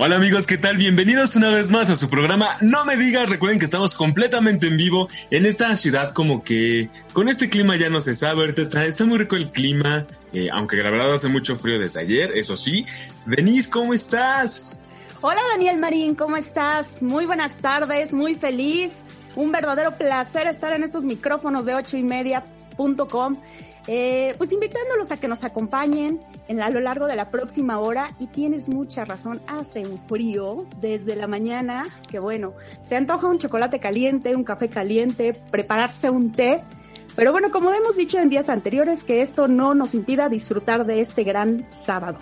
Hola amigos, ¿qué tal? Bienvenidos una vez más a su programa No me digas, recuerden que estamos completamente en vivo en esta ciudad como que con este clima ya no se sabe, ahorita está, está muy rico el clima, eh, aunque la verdad hace mucho frío desde ayer, eso sí. Denise, ¿cómo estás? Hola Daniel Marín, ¿cómo estás? Muy buenas tardes, muy feliz, un verdadero placer estar en estos micrófonos de ocho y media.com. Eh, pues invitándolos a que nos acompañen en, a lo largo de la próxima hora y tienes mucha razón, hace un frío desde la mañana, que bueno, se antoja un chocolate caliente, un café caliente, prepararse un té, pero bueno, como hemos dicho en días anteriores, que esto no nos impida disfrutar de este gran sábado.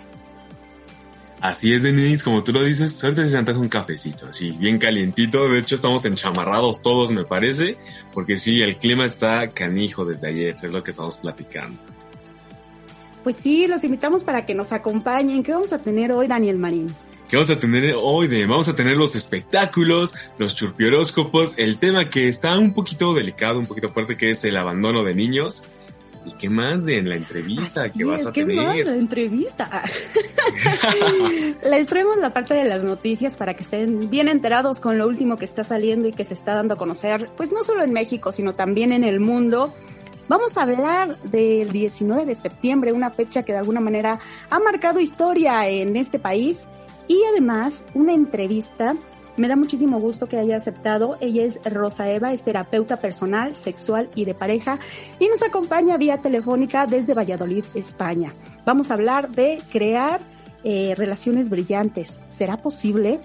Así es, Denise, como tú lo dices, suerte se antoja un cafecito, así, bien calientito. De hecho, estamos enchamarrados todos, me parece, porque sí, el clima está canijo desde ayer, es lo que estamos platicando. Pues sí, los invitamos para que nos acompañen. ¿Qué vamos a tener hoy, Daniel Marín? ¿Qué vamos a tener hoy? De, vamos a tener los espectáculos, los churpioróscopos, el tema que está un poquito delicado, un poquito fuerte, que es el abandono de niños. ¿Y qué más de en la entrevista que vas a ¿qué tener? Más, la entrevista. Les traemos la parte de las noticias para que estén bien enterados con lo último que está saliendo y que se está dando a conocer, pues no solo en México, sino también en el mundo. Vamos a hablar del 19 de septiembre, una fecha que de alguna manera ha marcado historia en este país y además una entrevista me da muchísimo gusto que haya aceptado. Ella es Rosa Eva, es terapeuta personal, sexual y de pareja y nos acompaña vía telefónica desde Valladolid, España. Vamos a hablar de crear eh, relaciones brillantes. ¿Será posible?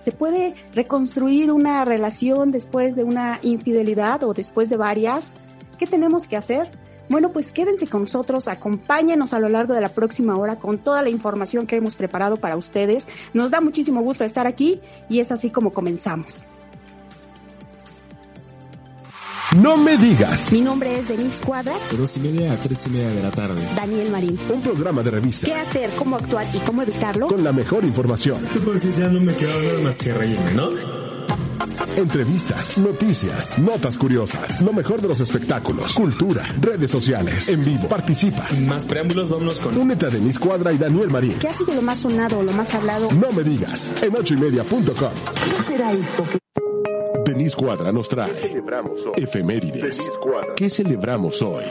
¿Se puede reconstruir una relación después de una infidelidad o después de varias? ¿Qué tenemos que hacer? Bueno, pues quédense con nosotros, acompáñenos a lo largo de la próxima hora con toda la información que hemos preparado para ustedes. Nos da muchísimo gusto estar aquí y es así como comenzamos. No me digas. Mi nombre es Denise Cuadra. De dos y media a tres y media de la tarde. Daniel Marín. Un programa de revista. ¿Qué hacer, cómo actuar y cómo evitarlo? Con la mejor información. Tú puedes decir, ya no me queda nada más que reírme, ¿no? Entrevistas, noticias, notas curiosas, lo mejor de los espectáculos, cultura, redes sociales, en vivo. Participa. Sin más preámbulos, vámonos con... Únete a Denise Cuadra y Daniel Marín. ¿Qué ha sido lo más sonado o lo más hablado? No me digas. En ocho y media.com. ¿Qué será esto? Denise Cuadra nos trae efemérides. ¿Qué celebramos hoy?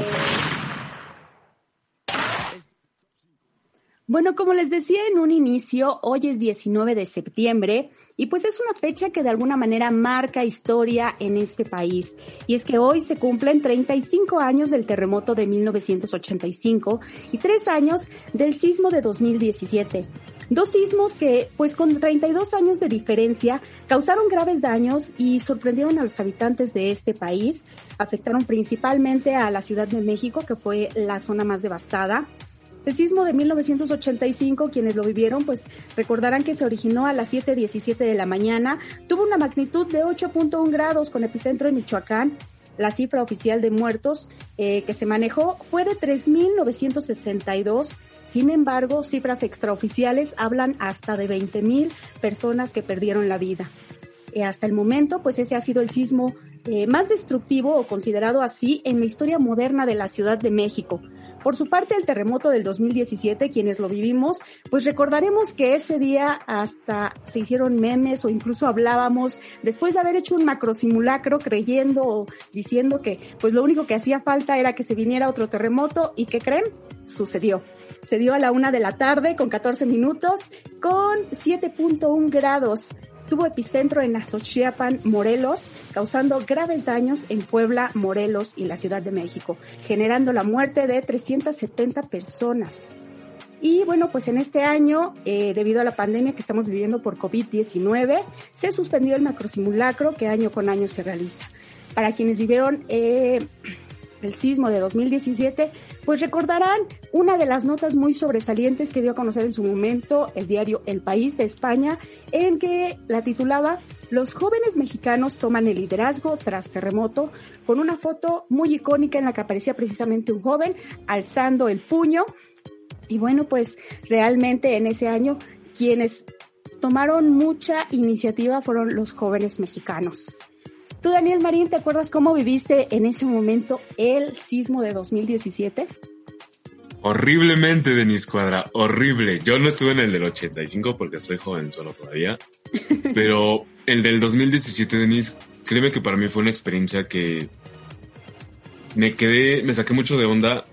Bueno, como les decía en un inicio, hoy es 19 de septiembre y pues es una fecha que de alguna manera marca historia en este país. Y es que hoy se cumplen 35 años del terremoto de 1985 y tres años del sismo de 2017. Dos sismos que, pues con 32 años de diferencia, causaron graves daños y sorprendieron a los habitantes de este país. Afectaron principalmente a la Ciudad de México, que fue la zona más devastada. El sismo de 1985, quienes lo vivieron, pues recordarán que se originó a las 7.17 de la mañana, tuvo una magnitud de 8.1 grados con epicentro en Michoacán. La cifra oficial de muertos eh, que se manejó fue de 3.962. Sin embargo, cifras extraoficiales hablan hasta de 20.000 personas que perdieron la vida. Eh, hasta el momento, pues ese ha sido el sismo eh, más destructivo o considerado así en la historia moderna de la Ciudad de México. Por su parte, el terremoto del 2017, quienes lo vivimos, pues recordaremos que ese día hasta se hicieron memes o incluso hablábamos después de haber hecho un macro simulacro creyendo o diciendo que pues lo único que hacía falta era que se viniera otro terremoto y ¿qué creen? Sucedió. Se dio a la una de la tarde con 14 minutos con 7.1 grados tuvo epicentro en Azochiapan, Morelos, causando graves daños en Puebla, Morelos y la Ciudad de México, generando la muerte de 370 personas. Y bueno, pues en este año, eh, debido a la pandemia que estamos viviendo por COVID-19, se suspendió el macrosimulacro que año con año se realiza. Para quienes vivieron eh, el sismo de 2017, pues recordarán una de las notas muy sobresalientes que dio a conocer en su momento el diario El País de España, en que la titulaba Los jóvenes mexicanos toman el liderazgo tras terremoto con una foto muy icónica en la que aparecía precisamente un joven alzando el puño. Y bueno, pues realmente en ese año quienes tomaron mucha iniciativa fueron los jóvenes mexicanos. Tú, Daniel Marín, ¿te acuerdas cómo viviste en ese momento el sismo de 2017? Horriblemente, Denis Cuadra, horrible. Yo no estuve en el del 85 porque soy joven solo todavía, pero el del 2017, Denis, créeme que para mí fue una experiencia que me quedé, me saqué mucho de onda.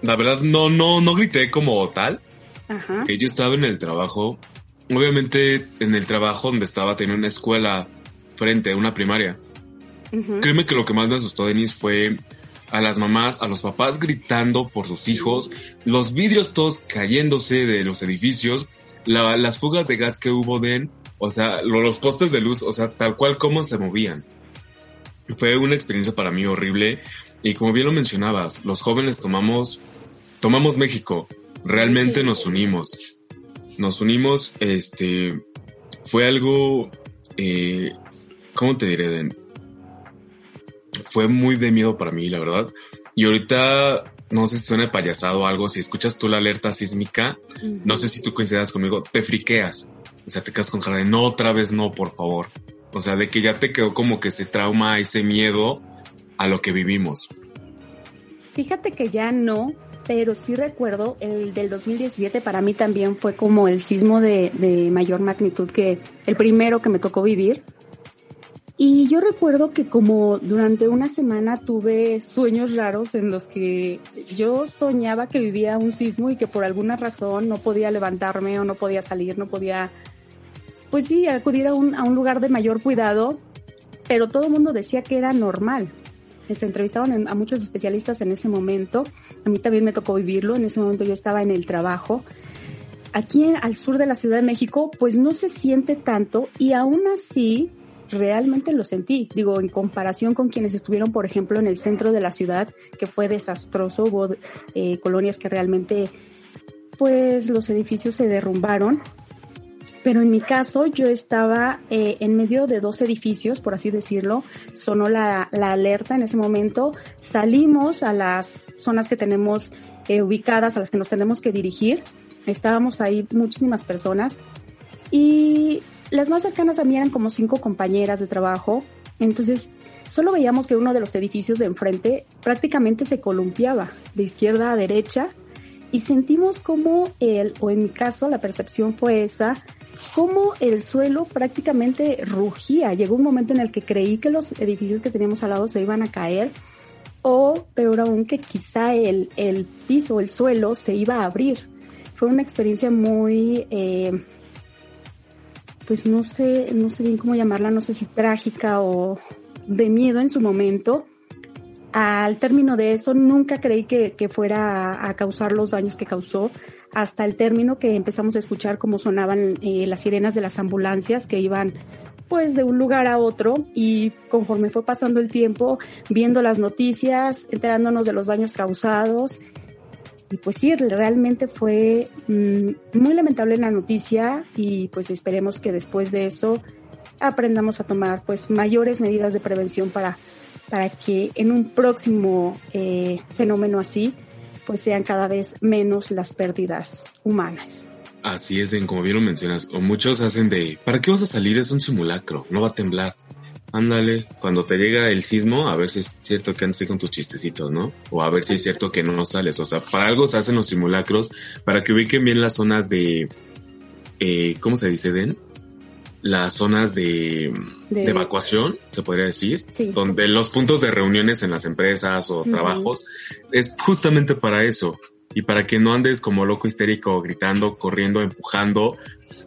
La verdad, no, no, no grité como tal. Ajá. Que yo estaba en el trabajo obviamente en el trabajo donde estaba tenía una escuela frente, a una primaria. Créeme que lo que más me asustó, Denis, fue a las mamás, a los papás gritando por sus hijos, los vidrios todos cayéndose de los edificios, las fugas de gas que hubo, Den, o sea, los postes de luz, o sea, tal cual como se movían. Fue una experiencia para mí horrible y como bien lo mencionabas, los jóvenes tomamos, tomamos México, realmente nos unimos nos unimos, este, fue algo, eh, ¿cómo te diré? Fue muy de miedo para mí, la verdad. Y ahorita, no sé si suena payasado o algo, si escuchas tú la alerta sísmica, no sé si tú coincidas conmigo, te friqueas. O sea, te quedas con cara no, otra vez no, por favor. O sea, de que ya te quedó como que ese trauma, ese miedo a lo que vivimos. Fíjate que ya no, pero sí recuerdo el del 2017 para mí también fue como el sismo de, de mayor magnitud que el primero que me tocó vivir. Y yo recuerdo que como durante una semana tuve sueños raros en los que yo soñaba que vivía un sismo y que por alguna razón no podía levantarme o no podía salir, no podía, pues sí, acudir a un, a un lugar de mayor cuidado, pero todo el mundo decía que era normal se entrevistaban a muchos especialistas en ese momento. A mí también me tocó vivirlo. En ese momento yo estaba en el trabajo. Aquí al sur de la Ciudad de México, pues no se siente tanto y aún así realmente lo sentí. Digo, en comparación con quienes estuvieron, por ejemplo, en el centro de la ciudad, que fue desastroso, hubo eh, colonias que realmente, pues los edificios se derrumbaron. Pero en mi caso yo estaba eh, en medio de dos edificios, por así decirlo, sonó la, la, alerta en ese momento, salimos a las zonas que tenemos eh, ubicadas, a las que nos tenemos que dirigir, estábamos ahí muchísimas personas. Y las más cercanas a mí eran como cinco compañeras de trabajo, entonces solo veíamos que uno de los edificios de enfrente prácticamente se columpiaba de izquierda a derecha y sentimos como el, o en mi caso la percepción fue esa, como el suelo prácticamente rugía. Llegó un momento en el que creí que los edificios que teníamos al lado se iban a caer o peor aún que quizá el, el piso, el suelo se iba a abrir. Fue una experiencia muy, eh, pues no sé, no sé bien cómo llamarla, no sé si trágica o de miedo en su momento. Al término de eso, nunca creí que, que fuera a causar los daños que causó hasta el término que empezamos a escuchar cómo sonaban eh, las sirenas de las ambulancias que iban pues de un lugar a otro y conforme fue pasando el tiempo, viendo las noticias, enterándonos de los daños causados. Y pues sí, realmente fue mm, muy lamentable la noticia y pues esperemos que después de eso aprendamos a tomar pues mayores medidas de prevención para, para que en un próximo eh, fenómeno así pues sean cada vez menos las pérdidas humanas. Así es, como bien lo mencionas, o muchos hacen de, ¿para qué vas a salir? Es un simulacro, no va a temblar. Ándale, cuando te llega el sismo, a ver si es cierto que andes con tus chistecitos, ¿no? O a ver si es cierto que no sales. O sea, para algo se hacen los simulacros, para que ubiquen bien las zonas de, eh, ¿cómo se dice, Den? Las zonas de, evacuación, se podría decir, donde los puntos de reuniones en las empresas o trabajos es justamente para eso y para que no andes como loco histérico gritando, corriendo, empujando,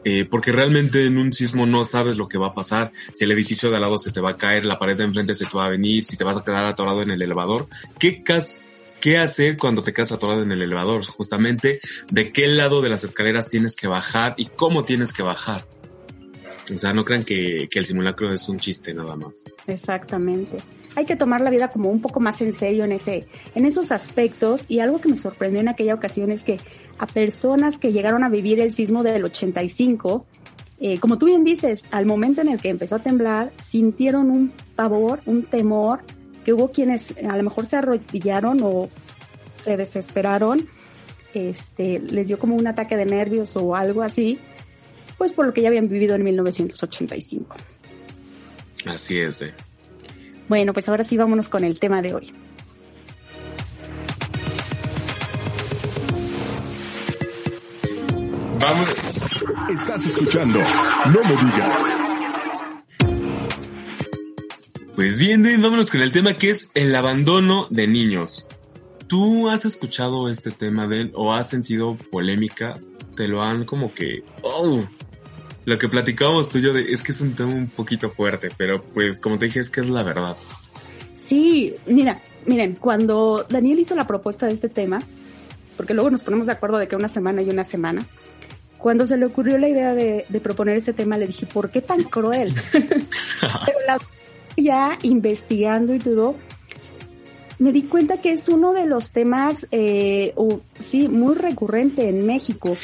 eh, porque realmente en un sismo no sabes lo que va a pasar, si el edificio de al lado se te va a caer, la pared de enfrente se te va a venir, si te vas a quedar atorado en el elevador, ¿qué ¿Qué hacer cuando te quedas atorado en el elevador? Justamente, ¿de qué lado de las escaleras tienes que bajar y cómo tienes que bajar? O sea, no crean que, el simulacro es un chiste nada más. Exactamente. Hay que tomar la vida como un poco más en serio en ese, en esos aspectos. Y algo que me sorprendió en aquella ocasión es que a personas que llegaron a vivir el sismo del 85, eh, como tú bien dices, al momento en el que empezó a temblar, sintieron un pavor, un temor, que hubo quienes a lo mejor se arrodillaron o se desesperaron, este, les dio como un ataque de nervios o algo así, pues por lo que ya habían vivido en 1985. Así es. Eh. Bueno, pues ahora sí vámonos con el tema de hoy. Vamos. Estás escuchando No me digas. Pues bien, vámonos con el tema que es el abandono de niños. ¿Tú has escuchado este tema de él o has sentido polémica? Te lo han como que... Oh, lo que platicábamos tú y yo de, es que es un tema un poquito fuerte, pero pues como te dije es que es la verdad. Sí, mira, miren, cuando Daniel hizo la propuesta de este tema, porque luego nos ponemos de acuerdo de que una semana y una semana, cuando se le ocurrió la idea de, proponer este tema, le dije, ¿por qué tan cruel? Pero la, ya investigando y todo, me di cuenta que es uno de los temas, eh, sí, muy recurrente en México.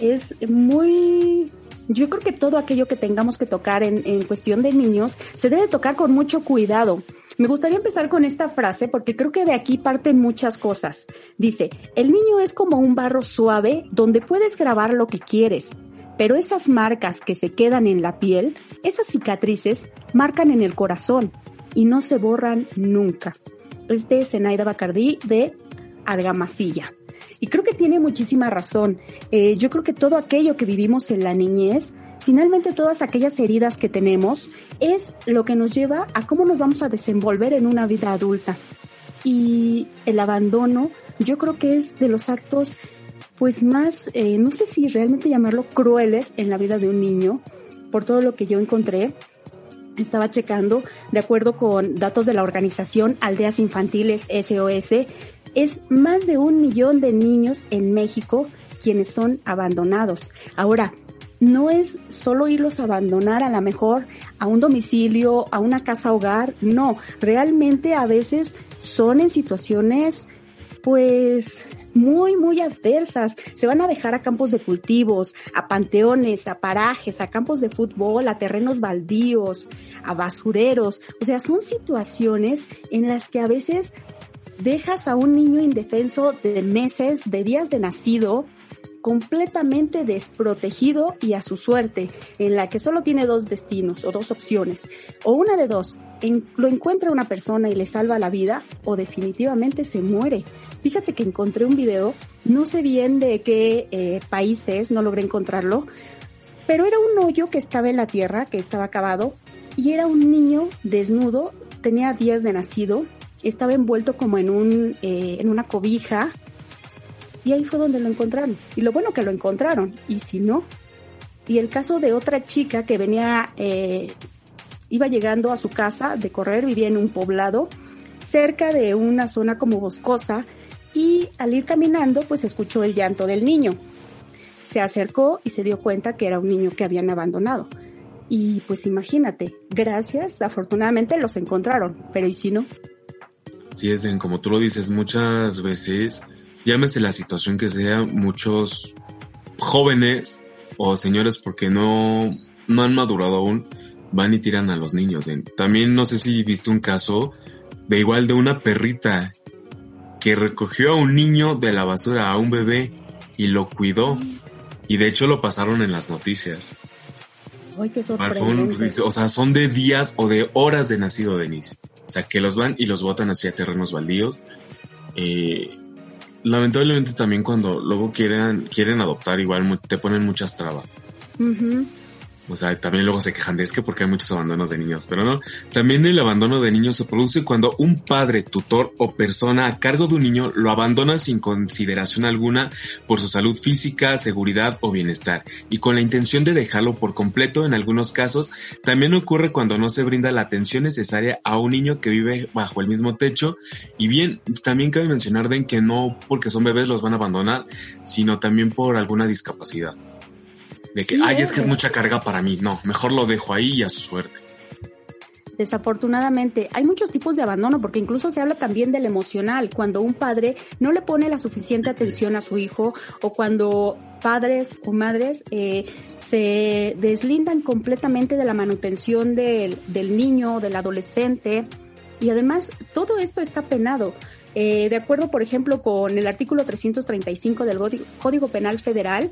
Es muy yo creo que todo aquello que tengamos que tocar en, en, cuestión de niños se debe tocar con mucho cuidado. Me gustaría empezar con esta frase porque creo que de aquí parten muchas cosas. Dice, el niño es como un barro suave donde puedes grabar lo que quieres, pero esas marcas que se quedan en la piel, esas cicatrices, marcan en el corazón y no se borran nunca. Es de Zenaida Bacardí de Argamasilla. Y creo que tiene muchísima razón. Eh, yo creo que todo aquello que vivimos en la niñez Finalmente, todas aquellas heridas que tenemos es lo que nos lleva a cómo nos vamos a desenvolver en una vida adulta. Y el abandono, yo creo que es de los actos, pues más, eh, no sé si realmente llamarlo crueles en la vida de un niño, por todo lo que yo encontré. Estaba checando, de acuerdo con datos de la organización Aldeas Infantiles SOS, es más de un millón de niños en México quienes son abandonados. Ahora, no es solo irlos a abandonar a lo mejor a un domicilio, a una casa hogar, no, realmente a veces son en situaciones pues muy, muy adversas. Se van a dejar a campos de cultivos, a panteones, a parajes, a campos de fútbol, a terrenos baldíos, a basureros. O sea, son situaciones en las que a veces dejas a un niño indefenso de meses, de días de nacido, completamente desprotegido y a su suerte, en la que solo tiene dos destinos o dos opciones, o una de dos, lo encuentra una persona y le salva la vida, o definitivamente se muere. Fíjate que encontré un video, no sé bien de qué eh, países, no logré encontrarlo, pero era un hoyo que estaba en la tierra, que estaba acabado, y era un niño desnudo, tenía días de nacido, estaba envuelto como en, un, eh, en una cobija, y ahí fue donde lo encontraron. Y lo bueno que lo encontraron. Y si no, y el caso de otra chica que venía, eh, iba llegando a su casa de correr, vivía en un poblado cerca de una zona como boscosa y al ir caminando pues escuchó el llanto del niño. Se acercó y se dio cuenta que era un niño que habían abandonado. Y pues imagínate, gracias, afortunadamente los encontraron, pero ¿y si no? Sí, es como tú lo dices, muchas veces llámese la situación que sea, muchos jóvenes o señores porque no, no han madurado aún, van y tiran a los niños. También no sé si viste un caso de igual de una perrita que recogió a un niño de la basura, a un bebé, y lo cuidó. Y de hecho lo pasaron en las noticias. Ay, qué o sea, son de días o de horas de nacido Denise. O sea, que los van y los botan hacia terrenos baldíos. Eh, lamentablemente también cuando luego quieren, quieren adoptar igual te ponen muchas trabas. O sea, también luego se quejan de es que porque hay muchos abandonos de niños, pero no. También el abandono de niños se produce cuando un padre, tutor o persona a cargo de un niño lo abandona sin consideración alguna por su salud física, seguridad o bienestar y con la intención de dejarlo por completo en algunos casos. También ocurre cuando no se brinda la atención necesaria a un niño que vive bajo el mismo techo. Y bien, también cabe mencionar de que no porque son bebés los van a abandonar, sino también por alguna discapacidad. De que, ay, es que es mucha carga para mí. No, mejor lo dejo ahí y a su suerte. Desafortunadamente, hay muchos tipos de abandono porque incluso se habla también del emocional, cuando un padre no le pone la suficiente atención a su hijo o cuando padres o madres eh, se deslindan completamente de la manutención del, del niño, del adolescente. Y además, todo esto está penado. Eh, de acuerdo, por ejemplo, con el artículo 335 del Código Penal Federal,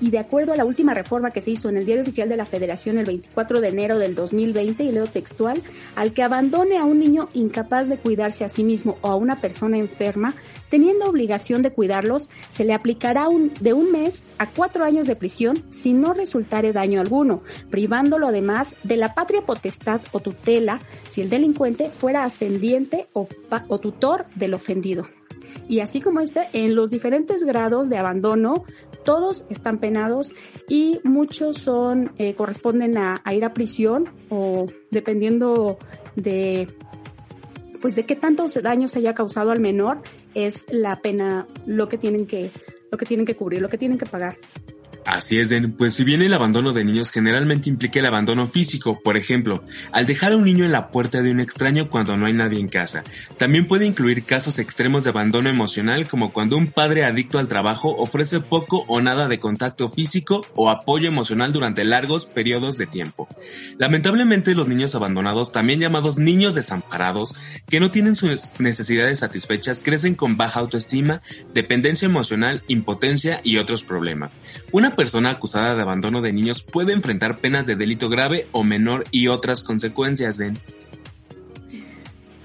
y de acuerdo a la última reforma que se hizo en el Diario Oficial de la Federación el 24 de enero del 2020, y leo textual, al que abandone a un niño incapaz de cuidarse a sí mismo o a una persona enferma, teniendo obligación de cuidarlos, se le aplicará de un mes a cuatro años de prisión si no resultare daño alguno, privándolo además de la patria potestad o tutela si el delincuente fuera ascendiente o, o tutor del ofendido. Y así como este, en los diferentes grados de abandono todos están penados y muchos son eh, corresponden a, ir a prisión o dependiendo de pues de qué tantos daños se haya causado al menor es la pena lo que tienen que lo que tienen que cubrir, lo que tienen que pagar. Así es. Pues si bien el abandono de niños generalmente implica el abandono físico, por ejemplo, al dejar a un niño en la puerta de un extraño cuando no hay nadie en casa, también puede incluir casos extremos de abandono emocional como cuando un padre adicto al trabajo ofrece poco o nada de contacto físico o apoyo emocional durante largos periodos de tiempo. Lamentablemente los niños abandonados, también llamados niños desamparados, que no tienen sus necesidades satisfechas, crecen con baja autoestima, dependencia emocional, impotencia y otros problemas. Una persona acusada de abandono de niños puede enfrentar penas de delito grave o menor y otras consecuencias.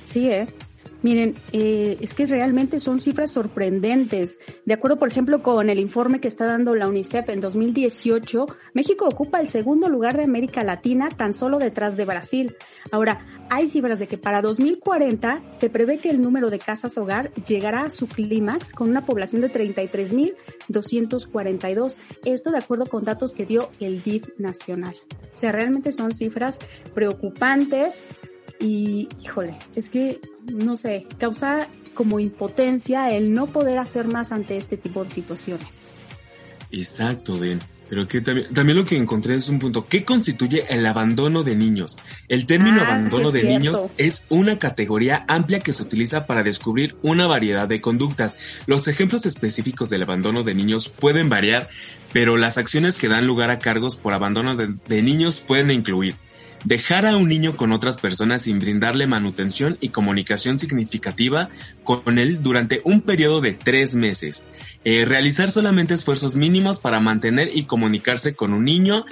Sí, ¿eh? Miren, eh, es que realmente son cifras sorprendentes. De acuerdo, por ejemplo, con el informe que está dando la UNICEF en 2018, México ocupa el segundo lugar de América Latina, tan solo detrás de Brasil. Ahora, hay cifras de que para 2040 se prevé que el número de casas hogar llegará a su clímax con una población de 33.242. Esto de acuerdo con datos que dio el DIF nacional. O sea, realmente son cifras preocupantes y, híjole, es que, no sé, causa como impotencia el no poder hacer más ante este tipo de situaciones. Exacto, Ben. Pero que también, también lo que encontré es un punto. ¿Qué constituye el abandono de niños? El término Ah, abandono sí de niños es una categoría amplia que se utiliza para descubrir una variedad de conductas. Los ejemplos específicos del abandono de niños pueden variar, pero las acciones que dan lugar a cargos por abandono de, de niños pueden incluir dejar a un niño con otras personas sin brindarle manutención y comunicación significativa con él durante un periodo de tres meses. Eh, realizar solamente esfuerzos mínimos para mantener y comunicarse con un niño.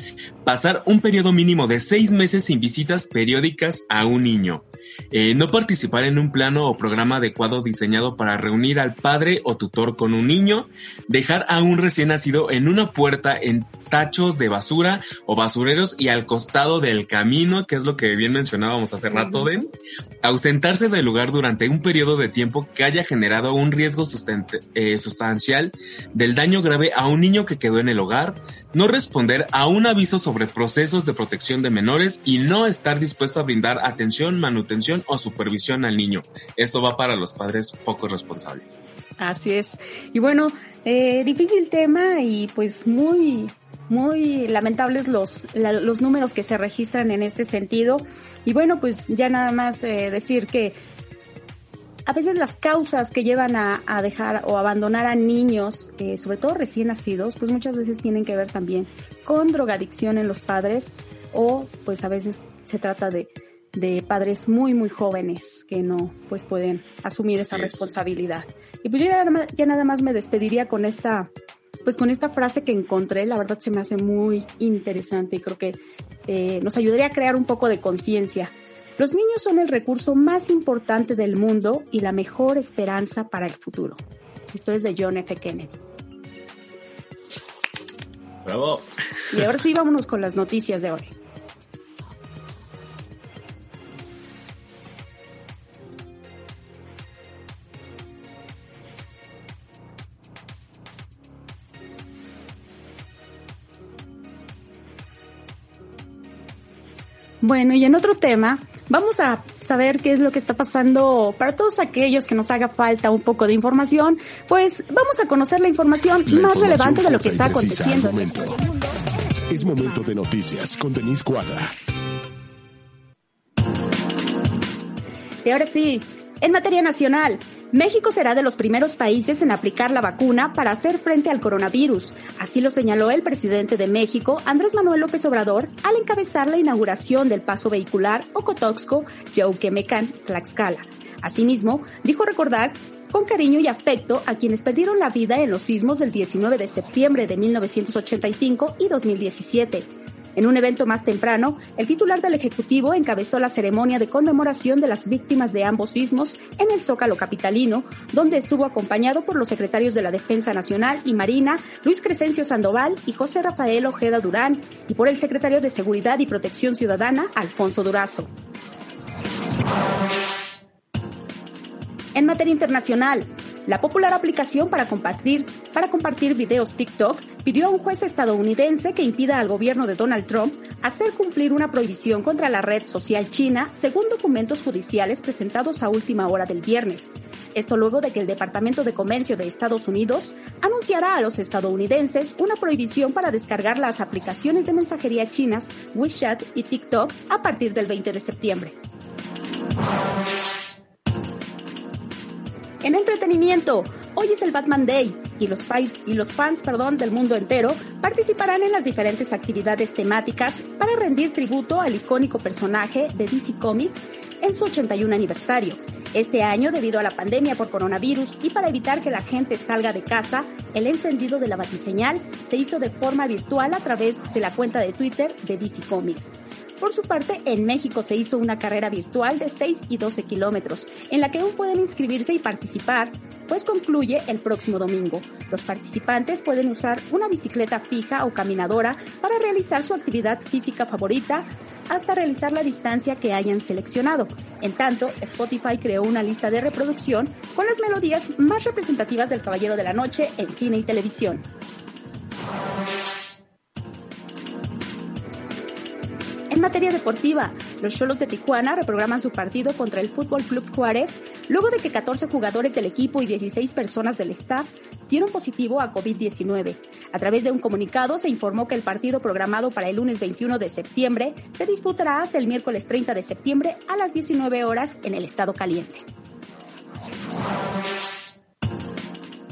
Pasar un periodo mínimo de seis meses sin visitas periódicas a un niño. Eh, no participar en un plano o programa adecuado diseñado para reunir al padre o tutor con un niño. Dejar a un recién nacido en una puerta en tachos de basura o basureros y al costado del camino, que es lo que bien mencionábamos hace rato, Den. Ausentarse del lugar durante un periodo de tiempo que haya generado un riesgo eh, sustancial del daño grave a un niño que quedó en el hogar. No responder a un aviso sobre procesos de protección de menores y no estar dispuesto a brindar atención, manutención o supervisión al niño. Esto va para los padres poco responsables. Así es. Y bueno, eh, difícil tema y pues muy, muy lamentables los, la- los números que se registran en este sentido. Y bueno, pues ya nada más eh, decir que a veces las causas que llevan a, a dejar o abandonar a niños, eh, sobre todo recién nacidos, pues muchas veces tienen que ver también con drogadicción en los padres o pues a veces se trata de, de padres muy muy jóvenes que no pues pueden asumir esa es. responsabilidad. Y pues yo ya nada, más, ya nada más me despediría con esta pues con esta frase que encontré, la verdad se me hace muy interesante y creo que eh, nos ayudaría a crear un poco de conciencia. Los niños son el recurso más importante del mundo y la mejor esperanza para el futuro. Esto es de John F. Kennedy. Bravo. Y ahora sí, vámonos con las noticias de hoy. Bueno, y en otro tema, vamos a saber qué es lo que está pasando para todos aquellos que nos haga falta un poco de información, pues vamos a conocer la información La más información relevante de lo que está aconteciendo. en momento. mundo. Es momento de noticias con Denise Cuadra. Y ahora sí, en materia nacional, México será de los primeros países en aplicar la vacuna para hacer frente al coronavirus. Así lo señaló el presidente de México, Andrés Manuel López Obrador, al encabezar la inauguración del paso vehicular Ocotoxco, Yauquemecan, Tlaxcala. Asimismo, dijo recordar con cariño y afecto a quienes perdieron la vida en los sismos del 19 de septiembre de 1985 y 2017 en un evento más temprano, el titular del Ejecutivo encabezó la ceremonia de conmemoración de las víctimas de ambos sismos en el Zócalo Capitalino, donde estuvo acompañado por los secretarios de la Defensa Nacional y Marina, Luis Crescencio Sandoval y José Rafael Ojeda Durán, y por el secretario de Seguridad y Protección Ciudadana, Alfonso Durazo. En materia internacional, la popular aplicación para compartir, para compartir videos TikTok pidió a un juez estadounidense que impida al gobierno de Donald Trump hacer cumplir una prohibición contra la red social china, según documentos judiciales presentados a última hora del viernes. Esto luego de que el Departamento de Comercio de Estados Unidos anunciara a los estadounidenses una prohibición para descargar las aplicaciones de mensajería chinas WeChat y TikTok a partir del 20 de septiembre. En entretenimiento, hoy es el Batman Day y los, fans del mundo entero participarán en las diferentes actividades temáticas para rendir tributo al icónico personaje de DC Comics en su 81 aniversario. Este año, debido a la pandemia por coronavirus y para evitar que la gente salga de casa, el encendido de la batiseñal se hizo de forma virtual a través de la cuenta de Twitter de DC Comics. Por su parte, en México se hizo una carrera virtual de 6 y 12 kilómetros, en la que aún pueden inscribirse y participar, pues concluye el próximo domingo. Los participantes pueden usar una bicicleta fija o caminadora para realizar su actividad física favorita hasta realizar la distancia que hayan seleccionado. En tanto, Spotify creó una lista de reproducción con las melodías más representativas del Caballero de la Noche en cine y televisión. En materia deportiva, los Cholos de Tijuana reprograman su partido contra el Fútbol Club Juárez luego de que 14 jugadores del equipo y 16 personas del staff dieron positivo a COVID-19. A través de un comunicado se informó que el partido programado para el lunes 21 de septiembre se disputará hasta el miércoles 30 de septiembre a las 19 horas en el Estado Caliente.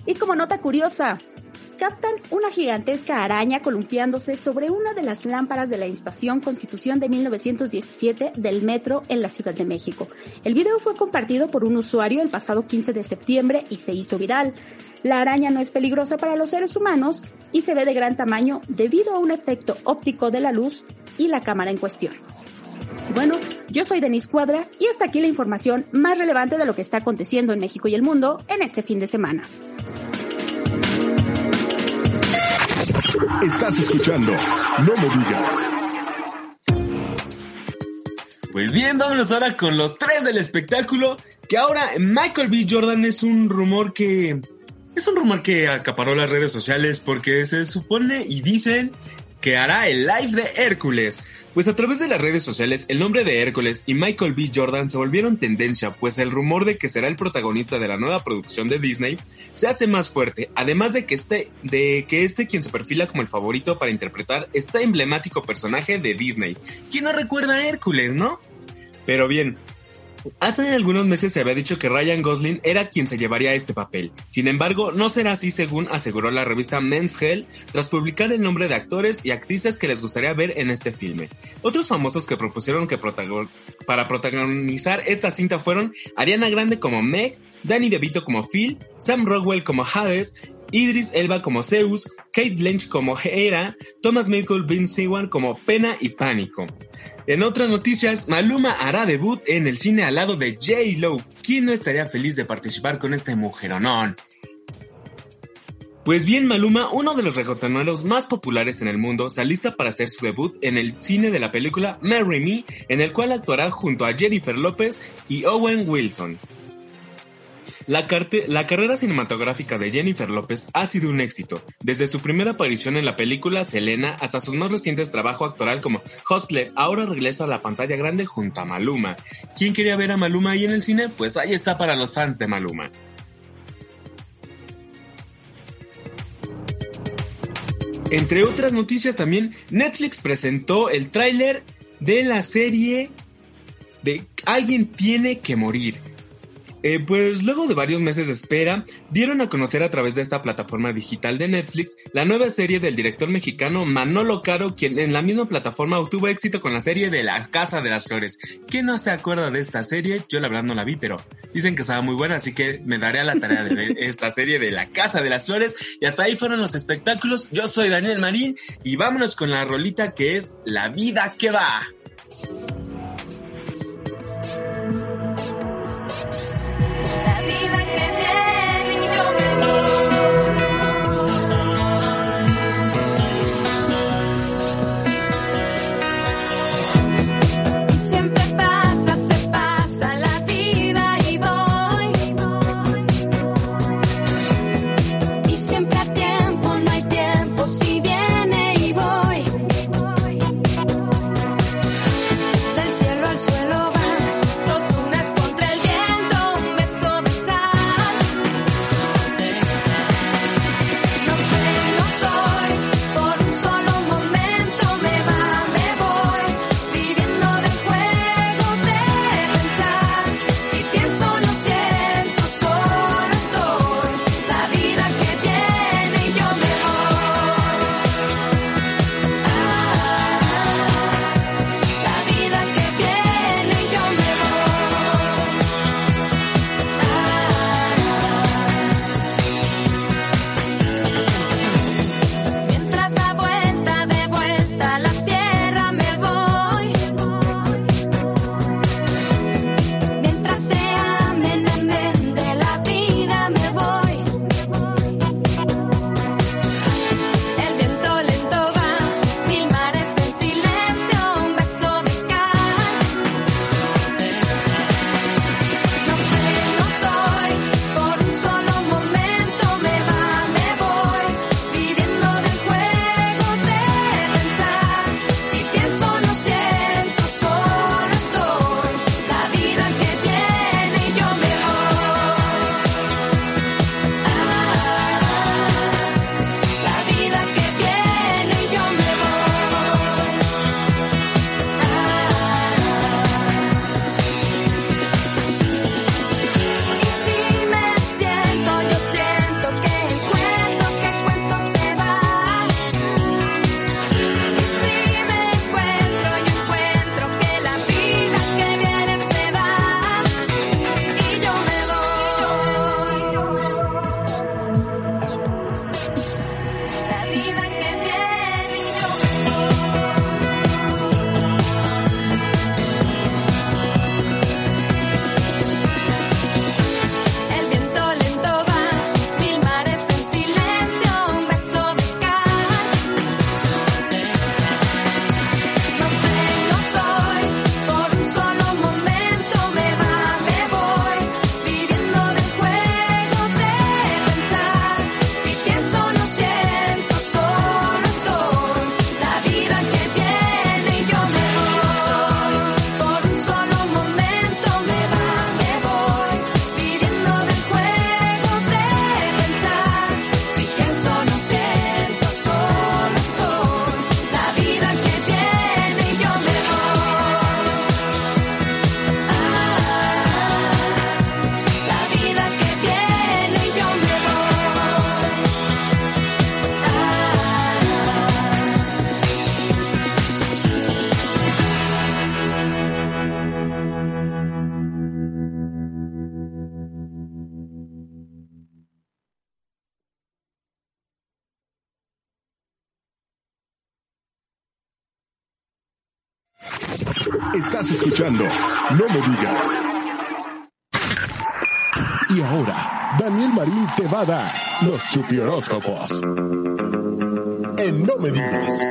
Y como nota curiosa, captan una gigantesca araña columpiándose sobre una de las lámparas de la estación Constitución de 1917 del metro en la Ciudad de México. El video fue compartido por un usuario el pasado 15 de septiembre y se hizo viral. La araña no es peligrosa para los seres humanos y se ve de gran tamaño debido a un efecto óptico de la luz y la cámara en cuestión. Bueno, yo soy Denise Cuadra y hasta aquí la información más relevante de lo que está aconteciendo en México y el mundo en este fin de semana. Estás escuchando No me digas. Pues bien, vámonos ahora con los tres del espectáculo. Que ahora Michael B. Jordan es un rumor que. Es un rumor que acaparó las redes sociales porque se supone y dicen que hará el live de Hércules. Pues a través de las redes sociales, el nombre de Hércules y Michael B. Jordan se volvieron tendencia, pues el rumor de que será el protagonista de la nueva producción de Disney se hace más fuerte, además de que este, de que este quien se perfila como el favorito para interpretar este emblemático personaje de Disney. ¿Quién no recuerda a Hércules, no? Pero bien, Hace algunos meses se había dicho que Ryan Gosling era quien se llevaría este papel. Sin embargo, no será así según aseguró la revista Men's Health tras publicar el nombre de actores y actrices que les gustaría ver en este filme. Otros famosos que propusieron que para protagonizar esta cinta fueron Ariana Grande como Meg, Danny DeVito como Phil, Sam Rockwell como Hades, Idris Elba como Zeus, Kate Blanch como Hera, Thomas Michael Vince Ewan como Pena y Pánico. En otras noticias, Maluma hará debut en el cine al lado de J. Lo. ¿Quién no estaría feliz de participar con este mujeronón? Pues bien, Maluma, uno de los reggaetoneros más populares en el mundo, se alista para hacer su debut en el cine de la película Marry Me, en el cual actuará junto a Jennifer López y Owen Wilson. La, carrera cinematográfica de Jennifer López ha sido un éxito, desde su primera aparición en la película Selena hasta sus más recientes trabajos actoral como Hustler, ahora regresa a la pantalla grande junto a Maluma. ¿Quién quería ver a Maluma ahí en el cine? Pues ahí está para los fans de Maluma. Entre otras noticias también, Netflix presentó el tráiler de la serie de alguien tiene que morir. Eh, pues luego de varios meses de espera, dieron a conocer a través de esta plataforma digital de Netflix la nueva serie del director mexicano Manolo Caro, quien en la misma plataforma obtuvo éxito con la serie de La Casa de las Flores. ¿Quién no se acuerda de esta serie? Yo la verdad no la vi, pero dicen que estaba muy buena, así que me daré a la tarea de ver esta serie de La Casa de las Flores. Y hasta ahí fueron los espectáculos. Yo soy Daniel Marín y vámonos con la rolita que es La vida que va. Marín te va a dar los chupioróscopos. En No me digas.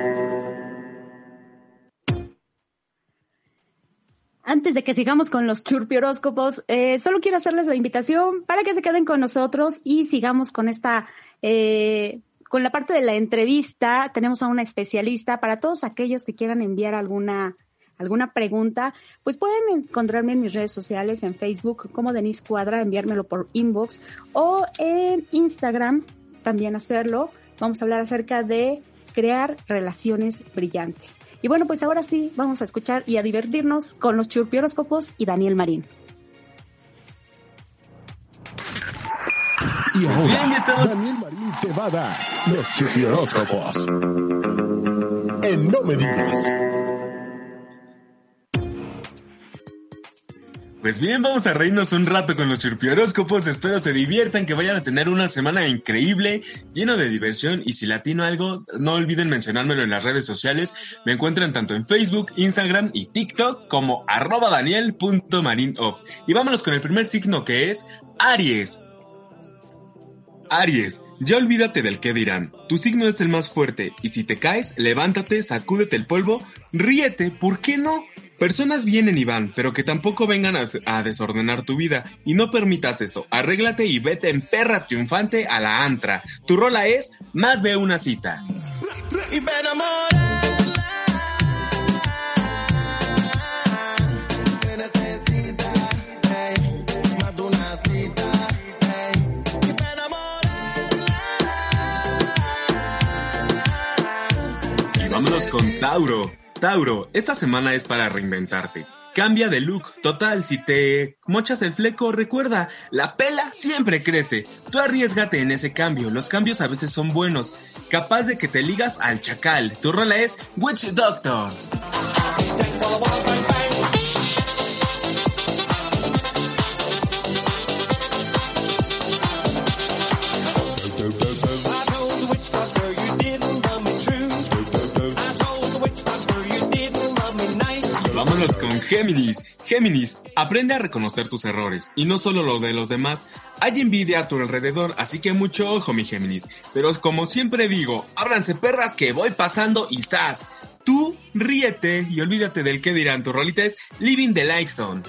Antes de que sigamos con los churpioróscopos, eh, solo quiero hacerles la invitación para que se queden con nosotros y sigamos con esta, eh, con la parte de la entrevista. Tenemos a una especialista para todos aquellos que quieran enviar alguna alguna pregunta, pues pueden encontrarme en mis redes sociales, en Facebook como Denise Cuadra, enviármelo por inbox o en Instagram también hacerlo. Vamos a hablar acerca de crear relaciones brillantes. Y bueno, pues ahora sí, vamos a escuchar y a divertirnos con los churpioróscopos y Daniel Marín. Y ahora, bien, ya estamos- Daniel Marín te va a dar los chupioróscopos. En No Me Digas. Pues bien, vamos a reírnos un rato con los churpioróscopos. Espero se diviertan, que vayan a tener una semana increíble, lleno de diversión. Y si latino algo, no olviden mencionármelo en las redes sociales. Me encuentran tanto en Facebook, Instagram y TikTok como arroba daniel.marinoff. Y vámonos con el primer signo que es Aries. Aries, ya olvídate del qué dirán. Tu signo es el más fuerte y si te caes, levántate, sacúdete el polvo, ríete, ¿por qué no? Personas vienen y van, pero que tampoco vengan a, a desordenar tu vida y no permitas eso. Arréglate y vete en perra triunfante a la antra. Tu rola es más de una cita. Y vámonos con Tauro. Tauro, esta semana es para reinventarte. Cambia de look. Total, si te mochas el fleco, recuerda, la pela siempre crece. Tú arriesgate en ese cambio. Los cambios a veces son buenos. Capaz de que te ligas al chacal. Tu rola es Witch Doctor. Con Géminis. Géminis, aprende a reconocer tus errores y no solo lo de los demás. Hay envidia a tu alrededor, así que mucho ojo, mi Géminis. Pero como siempre digo, ábranse perras que voy pasando y ¡zas! Tú ríete y olvídate del que dirán. Tu rolita es Living the Life Zone.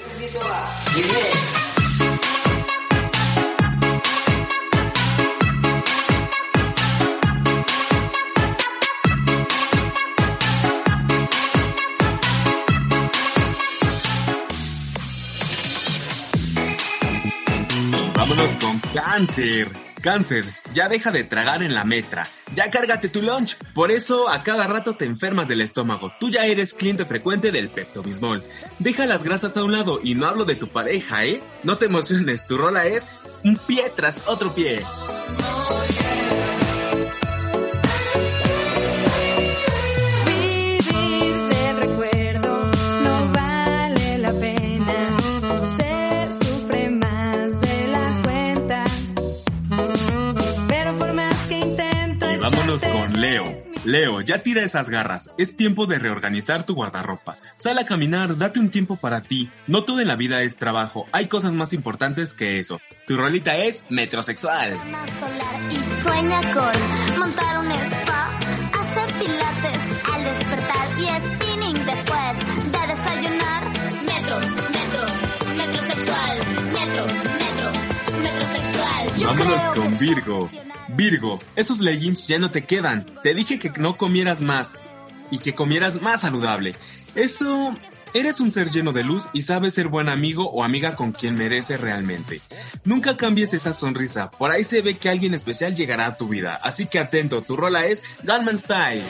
Con cáncer. Cáncer, ya deja de tragar en la metra. Ya cárgate tu lunch. Por eso a cada rato te enfermas del estómago. Tú ya eres cliente frecuente del Pepto Bismol. Deja las grasas a un lado y no hablo de tu pareja, ¿eh? No te emociones, tu rola es un pie tras otro pie. Con Leo. Leo, ya tira esas garras. Es tiempo de reorganizar tu guardarropa. Sal a caminar, date un tiempo para ti. No todo en la vida es trabajo. Hay cosas más importantes que eso. Tu rolita es metrosexual. solar y sueña con montar Vámonos con Virgo. Virgo, esos leggings ya no te quedan. Te dije que no comieras más y que comieras más saludable. Eso... Eres un ser lleno de luz y sabes ser buen amigo o amiga con quien merece realmente. Nunca cambies esa sonrisa, por ahí se ve que alguien especial llegará a tu vida. Así que atento, tu rola es Gunman Style.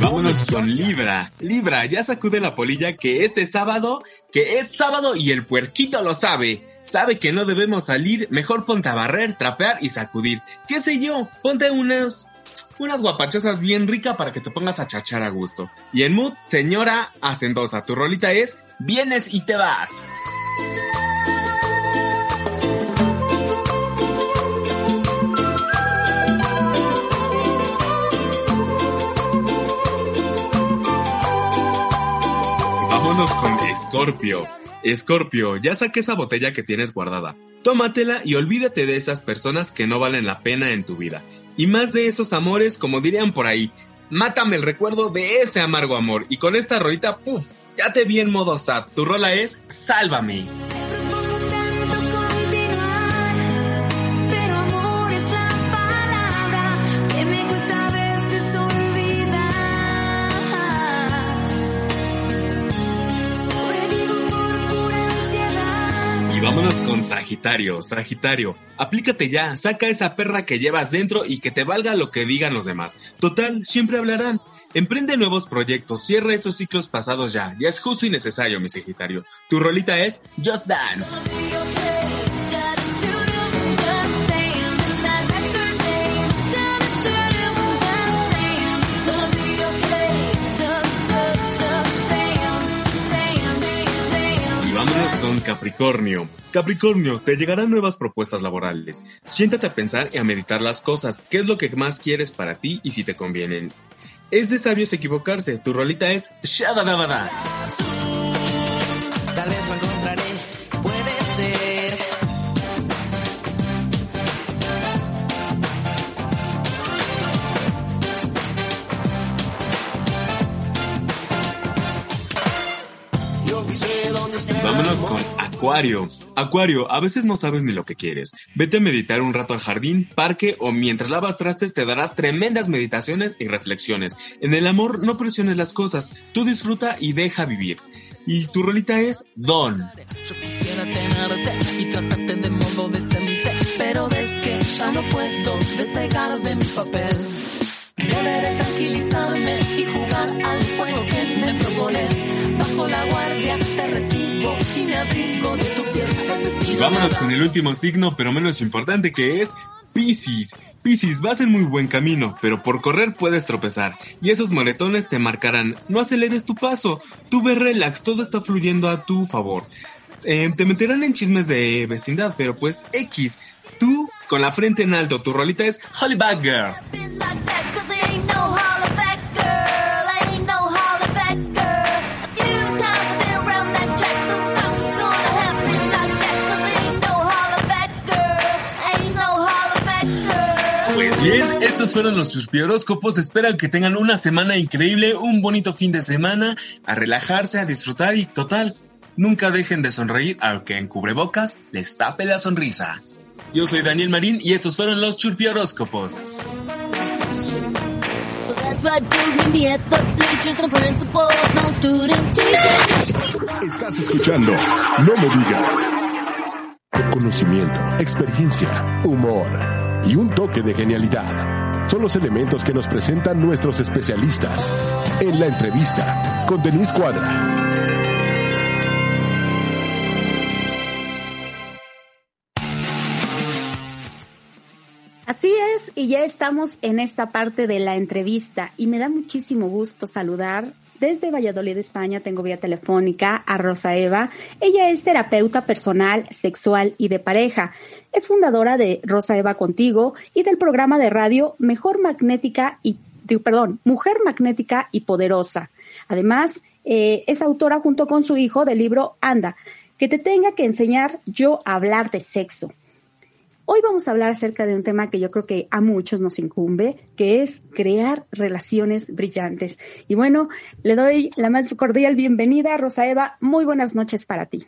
Vámonos con Libra. Libra, ya sacude la polilla que este sábado, que es sábado y el puerquito lo sabe. Sabe que no debemos salir, mejor ponte a barrer, trapear y sacudir. ¿Qué sé yo? Ponte unas unas guapachosas bien ricas para que te pongas a chachar a gusto. Y en mood, señora hacendosa, tu rolita es vienes y te vas. Vámonos con Escorpio. Escorpio, ya saqué esa botella que tienes guardada. Tómatela y olvídate de esas personas que no valen la pena en tu vida. Y más de esos amores, como dirían por ahí. Mátame el recuerdo de ese amargo amor. Y con esta rolita, puff, ya te vi en modo sad. Tu rola es Sálvame. Sagitario. Sagitario, aplícate ya, saca esa perra que llevas dentro y que te valga lo que digan los demás. Total, siempre hablarán. Emprende nuevos proyectos, cierra esos ciclos pasados ya. Ya es justo y necesario, mi Sagitario. Tu rolita es Just Dance. Con Capricornio. Capricornio, te llegarán nuevas propuestas laborales. Siéntate a pensar y a meditar las cosas, qué es lo que más quieres para ti y si te convienen. Es de sabios equivocarse, tu rolita es Shadadabada. Con Acuario. Acuario, a veces no sabes ni lo que quieres. Vete a meditar un rato al jardín, parque o mientras lavas trastes te darás tremendas meditaciones y reflexiones. En el amor no presiones las cosas, tú disfruta y deja vivir. Y tu rolita es Don. Yo quisiera tenerte y tratarte de modo decente, pero ves que ya no puedo despegar de mi papel. Deberé tranquilizarme y jugar al que me propones. Bajo la guardia te recibo y me abrigo de tu vámonos con el último signo, pero menos importante, que es Piscis. Piscis, vas en muy buen camino, pero por correr puedes tropezar. Y esos moretones te marcarán. No aceleres tu paso. Tú ve relax, todo está fluyendo a tu favor. Eh, te meterán en chismes de vecindad, pero pues X. Tú, con la frente en alto, tu rolita es Hollybag Girl. Pues bien, estos fueron los chuspioróscopos. Espero que tengan una semana increíble, un bonito fin de semana, a relajarse, a disfrutar y total, nunca dejen de sonreír aunque en cubrebocas les tape la sonrisa. Yo soy Daniel Marín y estos fueron los student teachers. Estás escuchando No me digas. Conocimiento, experiencia, humor y un toque de genialidad. Son los elementos que nos presentan nuestros especialistas en la entrevista con Denise Cuadra. Así es, y ya estamos en esta parte de la entrevista y me da muchísimo gusto saludar desde Valladolid, España, tengo vía telefónica a Rosa Eva. Ella es terapeuta personal, sexual y de pareja. Es fundadora de Rosa Eva Contigo y del programa de radio Mejor Magnética y, perdón, Mujer Magnética y Poderosa. Además, eh, es autora junto con su hijo del libro Anda, que te tenga que enseñar yo a hablar de sexo. Hoy vamos a hablar acerca de un tema que yo creo que a muchos nos incumbe, que es crear relaciones brillantes. Y bueno, le doy la más cordial bienvenida a Rosa Eva. Muy buenas noches para ti.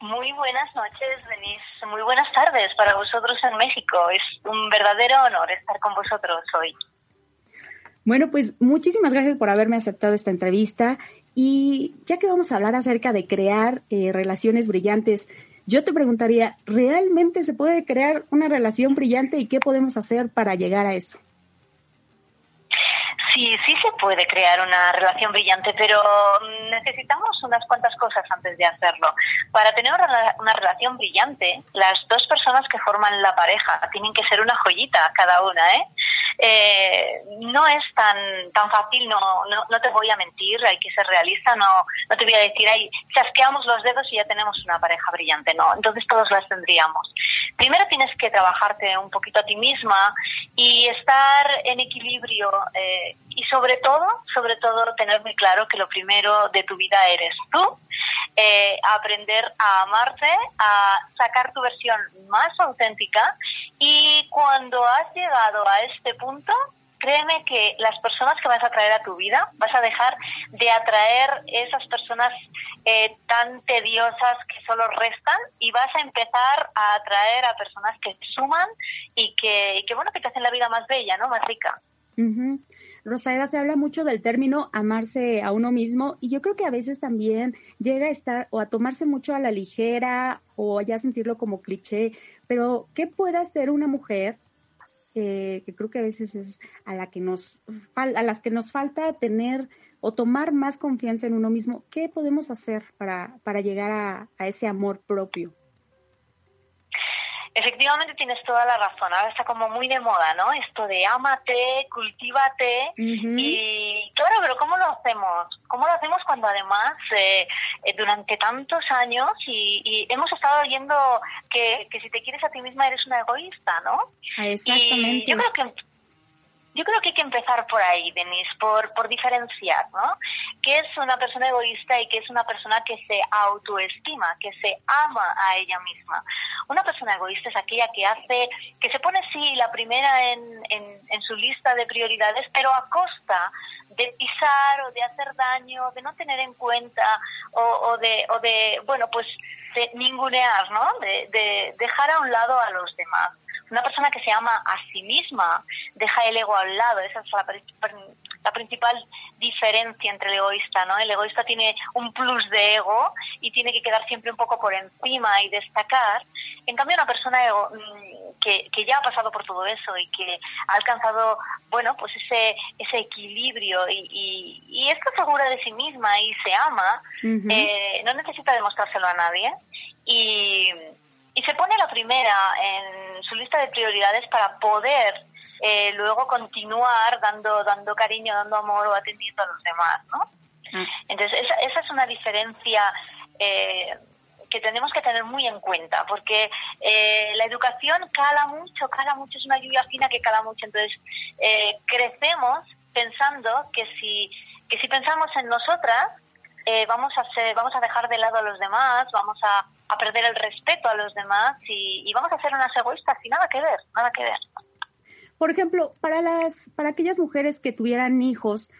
Muy buenas noches, Denise. Muy buenas tardes para vosotros en México. Es un verdadero honor estar con vosotros hoy. Bueno, pues muchísimas gracias por haberme aceptado esta entrevista. Y ya que vamos a hablar acerca de crear eh, relaciones brillantes, yo te preguntaría, ¿realmente se puede crear una relación brillante y qué podemos hacer para llegar a eso? Sí, sí se puede crear una relación brillante, pero mm, necesitamos unas cuantas cosas antes de hacerlo. Para tener una, rela- una relación brillante, las dos personas que forman la pareja tienen que ser una joyita cada una, ¿eh? Eh, no es tan tan fácil, no, no, no te voy a mentir, hay que ser realista, no, no te voy a decir, ay, chasqueamos los dedos y ya tenemos una pareja brillante, no, entonces todos las tendríamos. Primero tienes que trabajarte un poquito a ti misma y estar en equilibrio eh, y sobre todo, sobre todo tener muy claro que lo primero de tu vida eres tú, eh, aprender a amarte, a sacar tu versión más auténtica y cuando has llegado a este punto, créeme que las personas que vas a traer a tu vida, vas a dejar de atraer esas personas eh, tan tediosas que solo restan y vas a empezar a atraer a personas que suman y que, y que bueno, que te hacen la vida más bella, ¿no? Más rica. Rosaeda, se habla mucho del término amarse a uno mismo y yo creo que a veces también llega a estar o a tomarse mucho a la ligera o ya sentirlo como cliché, pero ¿qué puede hacer una mujer? eh, que creo que a veces es a la que nos a las que nos falta tener o tomar más confianza en uno mismo. ¿Qué podemos hacer para, para llegar a ese amor propio? Efectivamente tienes toda la razón. Ahora está como muy de moda, ¿no? Esto de ámate, cultívate. Ujú. Y claro, pero ¿cómo lo hacemos? ¿Cómo lo hacemos cuando además eh, eh, durante tantos años y, y hemos estado oyendo que, que si te quieres a ti misma eres una egoísta, ¿no? Ah, Y Exactamente. yo creo que yo creo que hay que empezar por ahí, Denise, por, por diferenciar, ¿no? ¿Qué es una persona egoísta y qué es una persona que se autoestima, que se ama a ella misma? Una persona egoísta es aquella que hace, que se pone sí la primera en, en, en su lista de prioridades, pero a costa de pisar o de hacer daño, de no tener en cuenta o, o de, o de, bueno, pues de ningunear, ¿no? De, de dejar a un lado a los demás. Una persona que se ama a sí misma deja el ego al lado. Esa es la, la principal diferencia entre el egoísta, ¿no? El egoísta tiene un plus de ego y tiene que quedar siempre un poco por encima y destacar. En cambio, una persona ego- mm, que, que ya ha pasado por todo eso y que ha alcanzado, bueno, pues ese, ese equilibrio y, y, y está segura de sí misma y se ama, Ujú. eh, no necesita demostrárselo a nadie y, y se pone la primera en su lista de prioridades para poder eh, luego continuar dando dando cariño, dando amor o atendiendo a los demás, ¿no? Ah. Entonces esa, esa es una diferencia eh, que tenemos que tener muy en cuenta, porque eh, la educación cala mucho, cala mucho, es una lluvia fina que cala mucho. Entonces eh, crecemos pensando que si que si pensamos en nosotras eh, vamos a ser, vamos a dejar de lado a los demás, vamos a, a perder el respeto a los demás y, y vamos a ser unas egoístas sin nada que ver, nada que ver. Por ejemplo, para las, para aquellas mujeres que tuvieran hijos,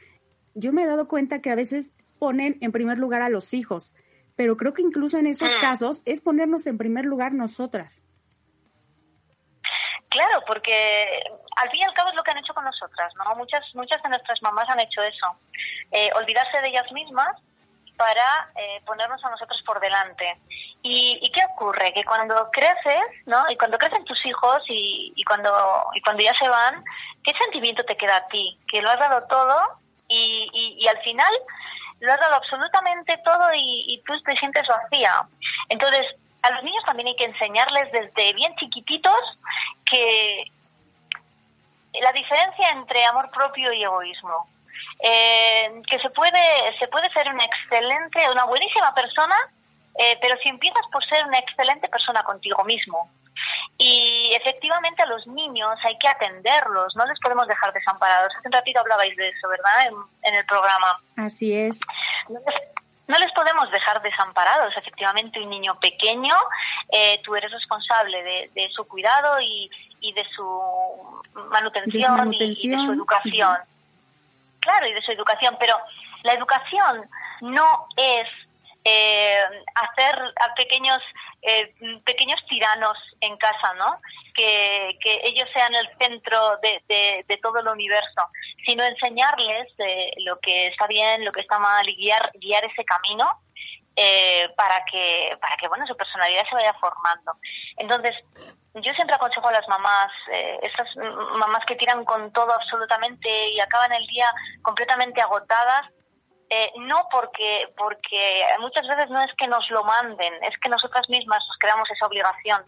yo me he dado cuenta que a veces ponen en primer lugar a los hijos, pero creo que incluso en esos Mm. casos es ponernos en primer lugar nosotras. Claro, porque al fin y al cabo es lo que han hecho con nosotras, ¿no? Muchas, muchas de nuestras mamás han hecho eso, eh, olvidarse de ellas mismas para eh, ponernos a nosotros por delante. ¿Y, ¿Y qué ocurre? Que cuando creces, ¿no? Y cuando crecen tus hijos y, cuando y cuando ya se van, ¿qué sentimiento te queda a ti? Que lo has dado todo y, y, y al final lo has dado absolutamente todo y tú te sientes vacía. Entonces, a los niños también hay que enseñarles desde bien chiquititos que la diferencia entre amor propio y egoísmo. Eh, que se puede, se puede ser una excelente, una buenísima persona, eh, pero si empiezas por ser una excelente persona contigo mismo. Y efectivamente a los niños hay que atenderlos, no les podemos dejar desamparados. Hace un ratito hablabais de eso, ¿verdad? En, en el programa. Así es. No les, no les podemos dejar desamparados. Efectivamente, un niño pequeño, eh, tú eres responsable de, de su cuidado y, y de su manutención, manutención. Y, y de su educación. Claro, y de su educación, pero la educación no es eh, hacer a pequeños eh, pequeños tiranos en casa, ¿no? Que, ellos sean el centro de todo el universo, sino enseñarles eh, lo que está bien, lo que está mal y guiar, guiar ese camino eh, para que para que bueno su personalidad se vaya formando. Entonces yo siempre aconsejo a las mamás, eh, esas mamás que tiran con todo absolutamente y acaban el día completamente agotadas, eh, no porque porque muchas veces no es que nos lo manden, es que nosotras mismas nos creamos esa obligación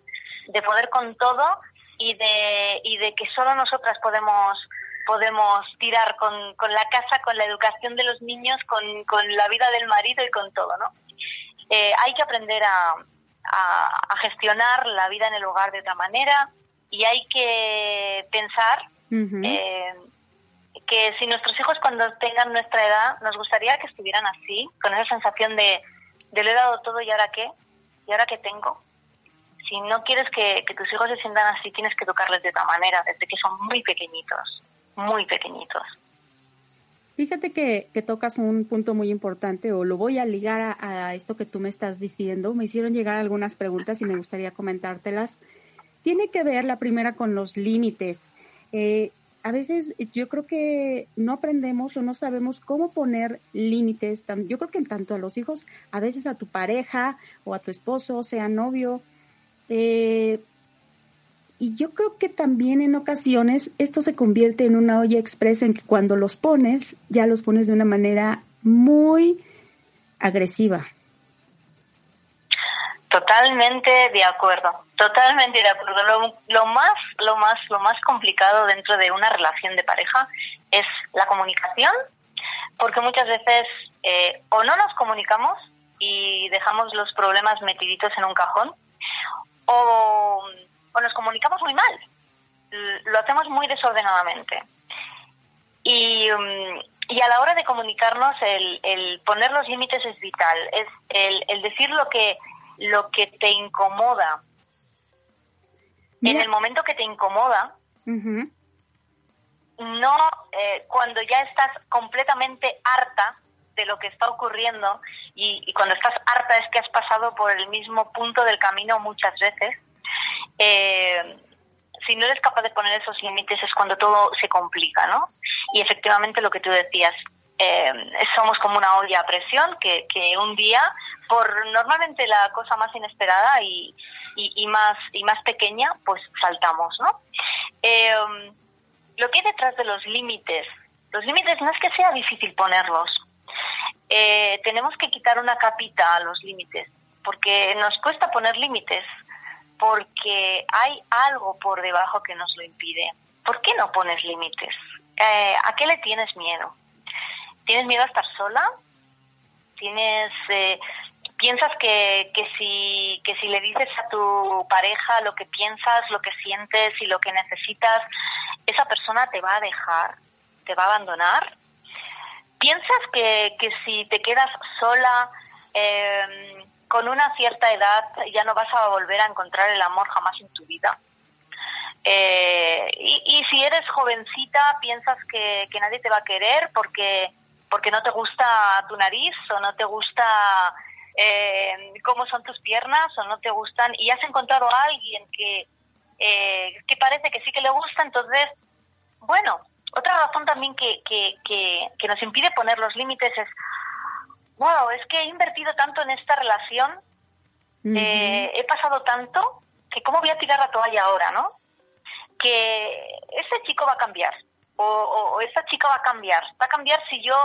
de poder con todo y de y de que solo nosotras podemos podemos tirar con, con la casa, con la educación de los niños, con, con la vida del marido y con todo, ¿no? Eh, hay que aprender a, a, a gestionar la vida en el hogar de otra manera y hay que pensar eh, que si nuestros hijos cuando tengan nuestra edad nos gustaría que estuvieran así, con esa sensación de, de lo he dado todo y ahora qué, y ahora qué tengo. Si no quieres que, que tus hijos se sientan así, tienes que educarles de otra manera, desde que son muy pequeñitos, muy pequeñitos. Fíjate que, que tocas un punto muy importante o lo voy a ligar a, esto que tú me estás diciendo. Me hicieron llegar algunas preguntas y me gustaría comentártelas. Tiene que ver la primera con los límites. Eh, a veces yo creo que no aprendemos o no sabemos cómo poner límites. Yo creo que en tanto a los hijos, a veces a tu pareja o a tu esposo, sea novio. eh, y yo creo que también en ocasiones esto se convierte en una olla expresa en que cuando los pones, ya los pones de una manera muy agresiva. Totalmente de acuerdo, totalmente de acuerdo. Lo, más, lo más, lo más complicado dentro de una relación de pareja es la comunicación, porque muchas veces eh, o no nos comunicamos y dejamos los problemas metiditos en un cajón, o, o nos comunicamos muy mal, lo hacemos muy desordenadamente. Y, mm, y a la hora de comunicarnos, el, el poner los límites es vital, es el, el decir lo que lo que te incomoda. En el momento que te incomoda, no eh, cuando ya estás completamente harta de lo que está ocurriendo y, y cuando estás harta es que has pasado por el mismo punto del camino muchas veces. Eh, si no eres capaz de poner esos límites es cuando todo se complica, ¿no? Y efectivamente lo que tú decías, eh, somos como una olla a presión que, que un día, por normalmente la cosa más inesperada y, y, y más y más pequeña, pues saltamos, ¿no? Eh, lo que hay detrás de los límites, los límites no es que sea difícil ponerlos, eh, tenemos que quitar una capita a los límites, porque nos cuesta poner límites, porque hay algo por debajo que nos lo impide. ¿Por qué no pones límites? Eh, ¿A qué le tienes miedo? ¿Tienes miedo a estar sola? ¿Tienes, eh, piensas que, que, si, que si le dices a tu pareja lo que piensas, lo que sientes y lo que necesitas, esa persona te va a dejar, te va a abandonar? ¿Piensas que, que si te quedas sola eh, con una cierta edad ya no vas a volver a encontrar el amor jamás en tu vida? Eh, y, si eres jovencita, piensas que, que nadie te va a querer porque, porque no te gusta tu nariz o no te gusta eh, cómo son tus piernas o no te gustan y has encontrado a alguien que, eh, que parece que sí que le gusta, entonces, bueno, otra razón también que, que, que nos impide poner los límites es, wow, es que he invertido tanto en esta relación, eh, he pasado tanto, que cómo voy a tirar la toalla ahora, ¿no? Que ese chico va a cambiar. O, o- o esta chica va a cambiar. Va a cambiar si yo,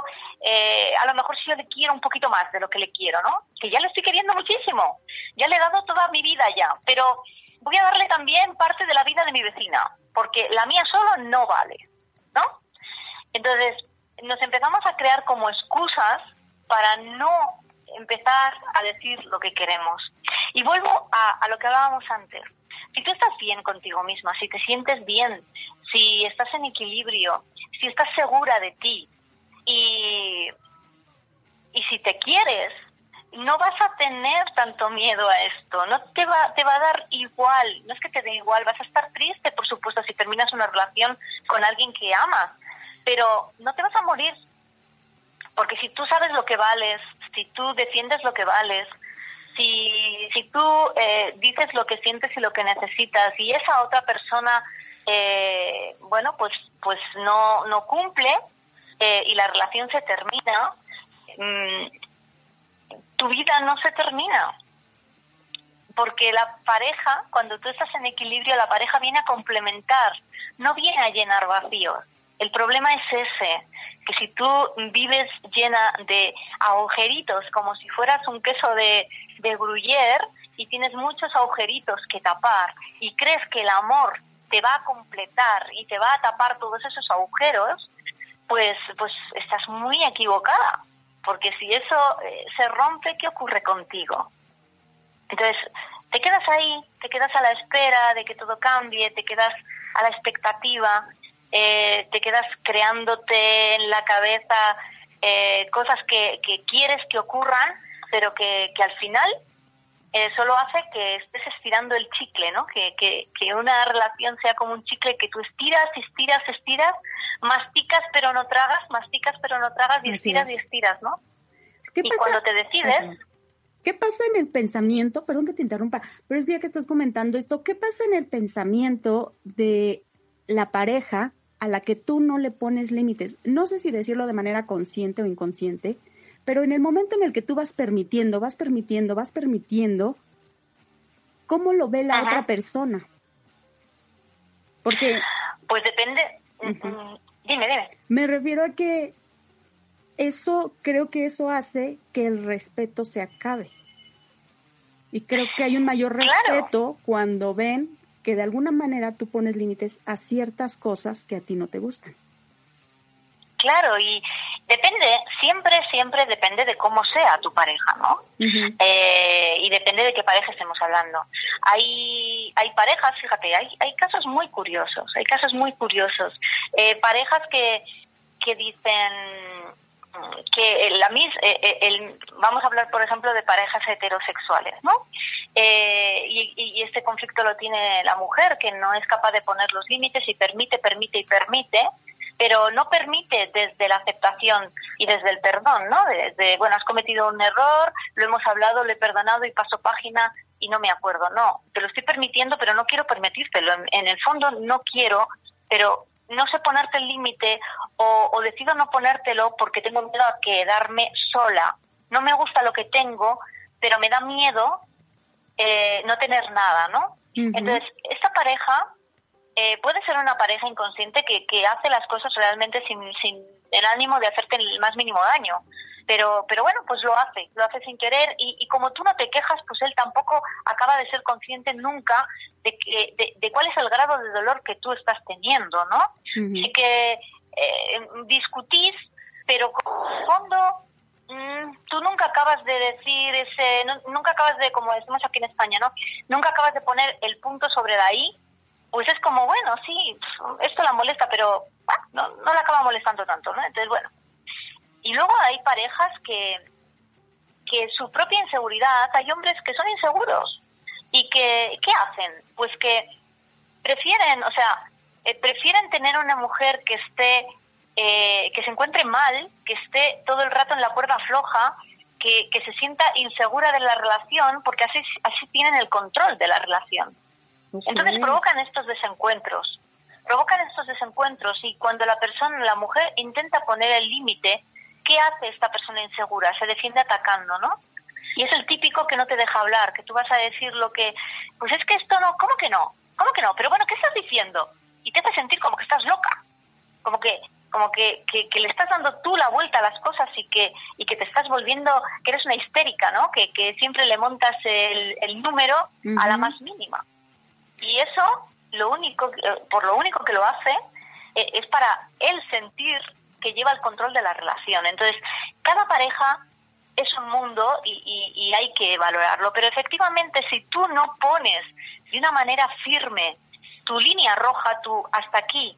eh, a lo mejor si yo le quiero un poquito más de lo que le quiero, ¿no? Que ya le estoy queriendo muchísimo. Ya le he dado toda mi vida ya. Pero voy a darle también parte de la vida de mi vecina. Porque la mía solo no vale, ¿no? Entonces, nos empezamos a crear como excusas para no empezar a decir lo que queremos. Y vuelvo a, lo que hablábamos antes. Si tú estás bien contigo misma, si te sientes bien, si estás en equilibrio, si estás segura de ti y, y si te quieres, no vas a tener tanto miedo a esto, no te va, te va a dar igual, no es que te dé igual, vas a estar triste, por supuesto, si terminas una relación con alguien que amas, pero no te vas a morir, porque si tú sabes lo que vales, si tú defiendes lo que vales, si, si tú eh, dices lo que sientes y lo que necesitas y esa otra persona, eh, bueno, pues, pues no, no cumple eh, y la relación se termina, mm, tu vida no se termina. Porque la pareja, cuando tú estás en equilibrio, la pareja viene a complementar, no viene a llenar vacíos. El problema es ese, que si tú vives llena de agujeritos, como si fueras un queso de, de gruyère y tienes muchos agujeritos que tapar y crees que el amor te va a completar y te va a tapar todos esos agujeros, pues, pues estás muy equivocada. Porque si eso eh, se rompe, ¿qué ocurre contigo? Entonces, te quedas ahí, te quedas a la espera de que todo cambie, te quedas a la expectativa, eh, te quedas creándote en la cabeza eh, cosas que, que quieres que ocurran, pero que, que al final eh, solo hace que estés estirando el chicle, ¿no? Que, que, que una relación sea como un chicle que tú estiras, estiras, estiras, masticas pero no tragas, masticas pero no tragas y Así estiras es. y estiras, ¿no? ¿Qué y pasa? cuando te decides, Ajá. ¿Qué pasa en el pensamiento? Perdón que te interrumpa, pero es día que estás comentando esto. ¿Qué pasa en el pensamiento de la pareja a la que tú no le pones límites, no sé si decirlo de manera consciente o inconsciente, pero en el momento en el que tú vas permitiendo, vas permitiendo, vas permitiendo, ¿cómo lo ve la Ajá. otra persona? Porque Pues depende. Ujú. mm, Dime, dime. me refiero a que eso, creo que eso hace que el respeto se acabe. Y creo que hay un mayor Claro. respeto cuando ven que de alguna manera tú pones límites a ciertas cosas que a ti no te gustan. Claro, y depende, siempre, siempre depende de cómo sea tu pareja, ¿no? Eh, y depende de qué pareja estemos hablando. Hay, hay parejas, fíjate, hay, hay casos muy curiosos, hay casos muy curiosos. Eh, parejas que, que dicen que la mis, eh, eh, el, vamos a hablar, por ejemplo, de parejas heterosexuales, ¿no? Eh, y, y este conflicto lo tiene la mujer, que no es capaz de poner los límites y permite, permite y permite, pero no permite desde la aceptación y desde el perdón, ¿no? Desde, bueno, has cometido un error, lo hemos hablado, lo he perdonado y paso página y no me acuerdo. No, te lo estoy permitiendo, pero no quiero permitírtelo. En, en el fondo no quiero, pero no sé ponerte el límite o, o decido no ponértelo porque tengo miedo a quedarme sola. No me gusta lo que tengo, pero me da miedo eh, no tener nada, ¿no? Entonces, esta pareja eh, puede ser una pareja inconsciente que, que hace las cosas realmente sin, sin el ánimo de hacerte el más mínimo daño. Pero, pero bueno, pues lo hace, lo hace sin querer y, y como tú no te quejas, pues él tampoco acaba de ser consciente nunca de, que, de, de cuál es el grado de dolor que tú estás teniendo, ¿no? Así que eh, discutís, pero con el fondo mm, tú nunca acabas de decir ese, nunca acabas de, como decimos aquí en España, ¿no? Nunca acabas de poner el punto sobre la I, pues es como, bueno, sí, esto la molesta, pero ah, no, no la acaba molestando tanto, ¿no? Entonces, bueno. Y luego hay parejas que, que su propia inseguridad, hay hombres que son inseguros y que, ¿qué hacen? Pues que prefieren, o sea, eh, prefieren tener una mujer que esté, eh, que se encuentre mal, que esté todo el rato en la cuerda floja, que, que se sienta insegura de la relación, porque así, así tienen el control de la relación. Entonces provocan estos desencuentros, provocan estos desencuentros y cuando la persona, la mujer intenta poner el límite, ¿qué hace esta persona insegura? Se defiende atacando, ¿no? Y es el típico que no te deja hablar, que tú vas a decir lo que, pues es que esto no, ¿cómo que no? ¿Cómo que no? Pero bueno, ¿qué estás diciendo? Y te hace sentir como que estás loca, como que como que, que, que le estás dando tú la vuelta a las cosas y que y que te estás volviendo, que eres una histérica, ¿no? Que, que siempre le montas el, el número a la más mínima. Y eso, lo único, eh, por lo único que lo hace, eh, es para él sentir que lleva el control de la relación. Entonces, cada pareja es un mundo y, y- hay que valorarlo. Pero efectivamente, si tú no pones de una manera firme tu línea roja, tu hasta aquí,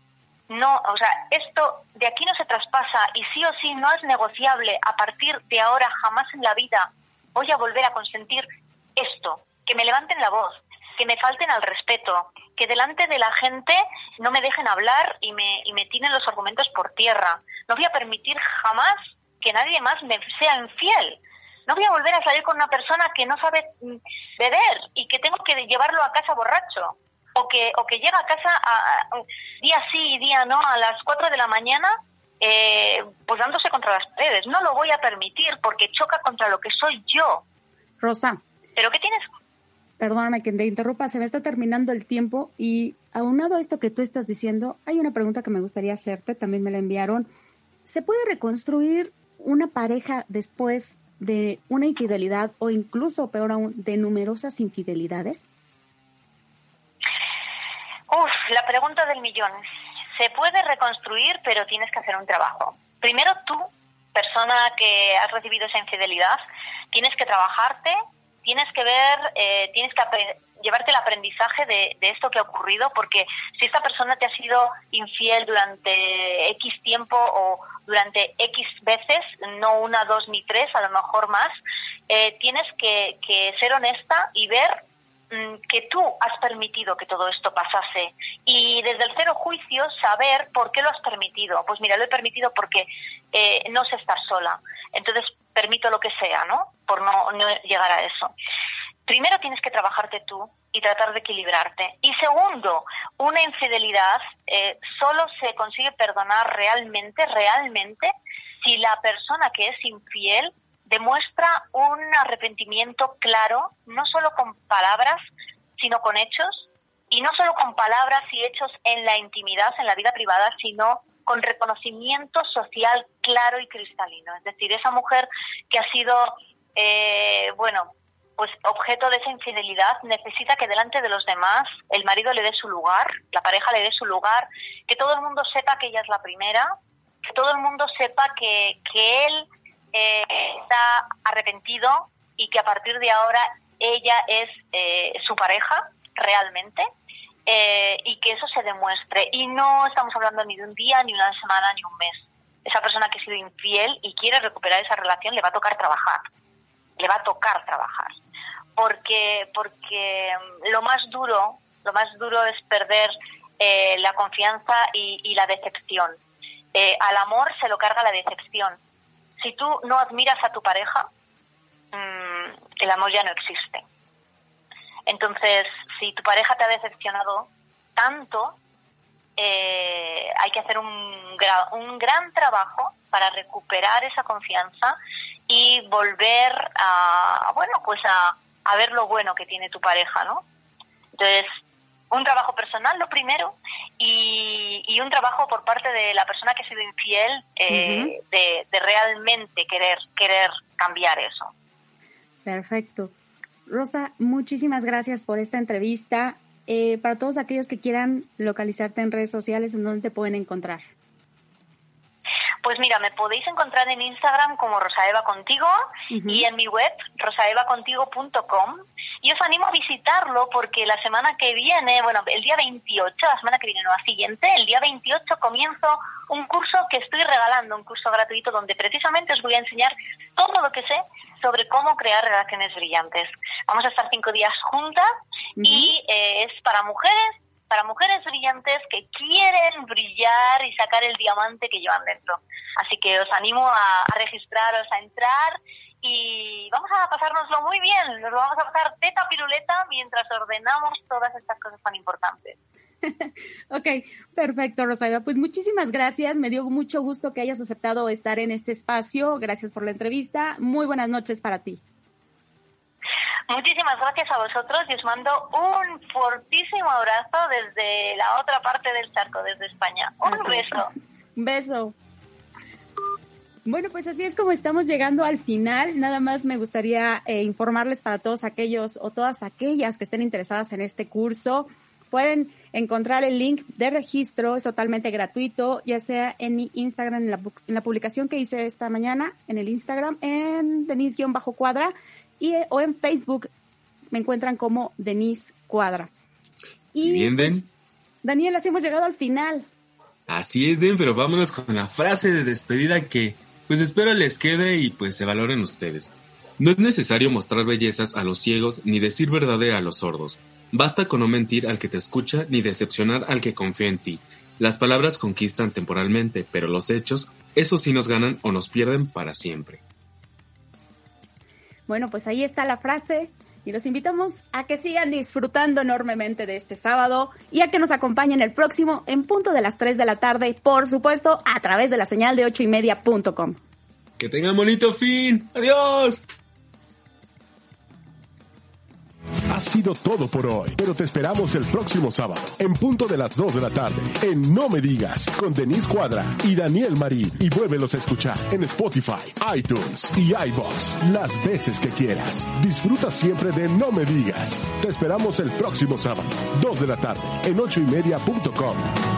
no, o sea, esto de aquí no se traspasa y sí o sí no es negociable a partir de ahora, jamás en la vida voy a volver a consentir esto, que me levanten la voz, que me falten al respeto, que delante de la gente no me dejen hablar y me, y me tiren los argumentos por tierra. No voy a permitir jamás que nadie más me sea infiel. No voy a volver a salir con una persona que no sabe mm, beber y que tengo que llevarlo a casa borracho. O que, o que llega a casa a, a- día sí y día no a las 4 de la mañana eh, pues dándose contra las paredes. No lo voy a permitir porque choca contra lo que soy yo. Rosa, ¿Pero qué tienes? Perdóname que te interrumpa, se me está terminando el tiempo y aunado a esto que tú estás diciendo, hay una pregunta que me gustaría hacerte, también me la enviaron. ¿Se puede reconstruir una pareja después de una infidelidad o incluso, peor aún, de numerosas infidelidades? Uf, la pregunta del millón. Se puede reconstruir, pero tienes que hacer un trabajo. Primero tú, persona que has recibido esa infidelidad, tienes que trabajarte, tienes que ver, eh, tienes que llevarte el aprendizaje de, esto que ha ocurrido, porque si esta persona te ha sido infiel durante X tiempo o durante X veces, no una, dos ni tres, a lo mejor más, eh, tienes que, ser honesta y ver mm, que tú has permitido que todo esto pasase y desde el cero juicio saber por qué lo has permitido. Pues mira, lo he permitido porque eh, no sé estar sola. Entonces permito lo que sea, ¿no? Por no, llegar a eso. Primero tienes que trabajarte tú y y tratar de equilibrarte. Y segundo, una infidelidad eh, solo se consigue perdonar realmente, realmente, si la persona que es infiel demuestra un arrepentimiento claro, no solo con palabras, sino con hechos, y no solo con palabras y hechos en la intimidad, en la vida privada, sino con reconocimiento social claro y cristalino. Es decir, esa mujer que ha sido, eh, bueno, pues objeto de esa infidelidad necesita que delante de los demás el marido le dé su lugar, la pareja le dé su lugar, que todo el mundo sepa que ella es la primera, que todo el mundo sepa que, que él eh, está arrepentido y que a partir de ahora ella es eh, su pareja realmente eh, y que eso se demuestre. Y no estamos hablando ni de un día, ni una semana, ni un mes. Esa persona que ha sido infiel y quiere recuperar esa relación le va a tocar trabajar. Le va a tocar trabajar. Porque, porque mm, lo más duro, lo más duro es perder la confianza y, la decepción. al amor se lo carga la decepción si tú no admiras a tu pareja, mm, el amor ya no existe. Entonces, si tu pareja te ha decepcionado tanto, eh, hay que hacer un, un gran trabajo para recuperar esa confianza y volver a, bueno, pues a, a ver lo bueno que tiene tu pareja, ¿no? Entonces, un trabajo personal, lo primero, y, y, un trabajo por parte de la persona que ha sido infiel eh, de, de, realmente querer, querer cambiar eso. Perfecto. Rosa, muchísimas gracias por esta entrevista. Eh, para todos aquellos que quieran localizarte en redes sociales, ¿en dónde te pueden encontrar? Pues mira, me podéis encontrar en Instagram como Rosaeva Contigo y en mi web rosaevacontigo.com y os animo a visitarlo porque la semana que viene, bueno, el día 28, la semana que viene, no, la siguiente, el día 28 comienzo un curso que estoy regalando, un curso gratuito donde precisamente os voy a enseñar todo lo que sé sobre cómo crear relaciones brillantes. Vamos a estar cinco días juntas y eh, es para mujeres para mujeres brillantes que quieren brillar y sacar el diamante que llevan dentro. Así que os animo a, a registraros, a entrar y vamos a pasárnoslo muy bien. Nos lo vamos a pasar teta piruleta mientras ordenamos todas estas cosas tan importantes. ok, perfecto, Rosario. Pues muchísimas gracias. Me dio mucho gusto que hayas aceptado estar en este espacio. Gracias por la entrevista. Muy buenas noches para ti. Muchísimas gracias a vosotros y os mando un fortísimo abrazo desde la otra parte del charco, desde España. Un beso. Un beso. Bueno, pues así es como estamos llegando al final. Nada más me gustaría eh, informarles para todos aquellos o todas aquellas que estén interesadas en este curso. Pueden encontrar el link de registro, es totalmente gratuito, ya sea en mi Instagram, en la, en la publicación que hice esta mañana, en el Instagram, en Denise-Cuadra, y, o en Facebook me encuentran como Denise Cuadra. Y bien, Den. Daniel, así hemos llegado al final. Así es, Den, pero vámonos con la frase de despedida que pues espero les quede y pues se valoren ustedes. No es necesario mostrar bellezas a los ciegos ni decir verdad a los sordos. Basta con no mentir al que te escucha ni decepcionar al que confía en ti. Las palabras conquistan temporalmente, pero los hechos, esos sí nos ganan o nos pierden para siempre. Bueno, pues ahí está la frase y los invitamos a que sigan disfrutando enormemente de este sábado y a que nos acompañen el próximo en punto de las 3 de la tarde, por supuesto, a través de la señal de 8 y media.com. Que tengan bonito fin. Adiós. Ha sido todo por hoy, pero te esperamos el próximo sábado, en punto de las 2 de la tarde, en No Me Digas, con Denise Cuadra y Daniel Marín. Y vuélvelos a escuchar en Spotify, iTunes y iBox las veces que quieras. Disfruta siempre de No Me Digas. Te esperamos el próximo sábado, 2 de la tarde, en 8 y media.com.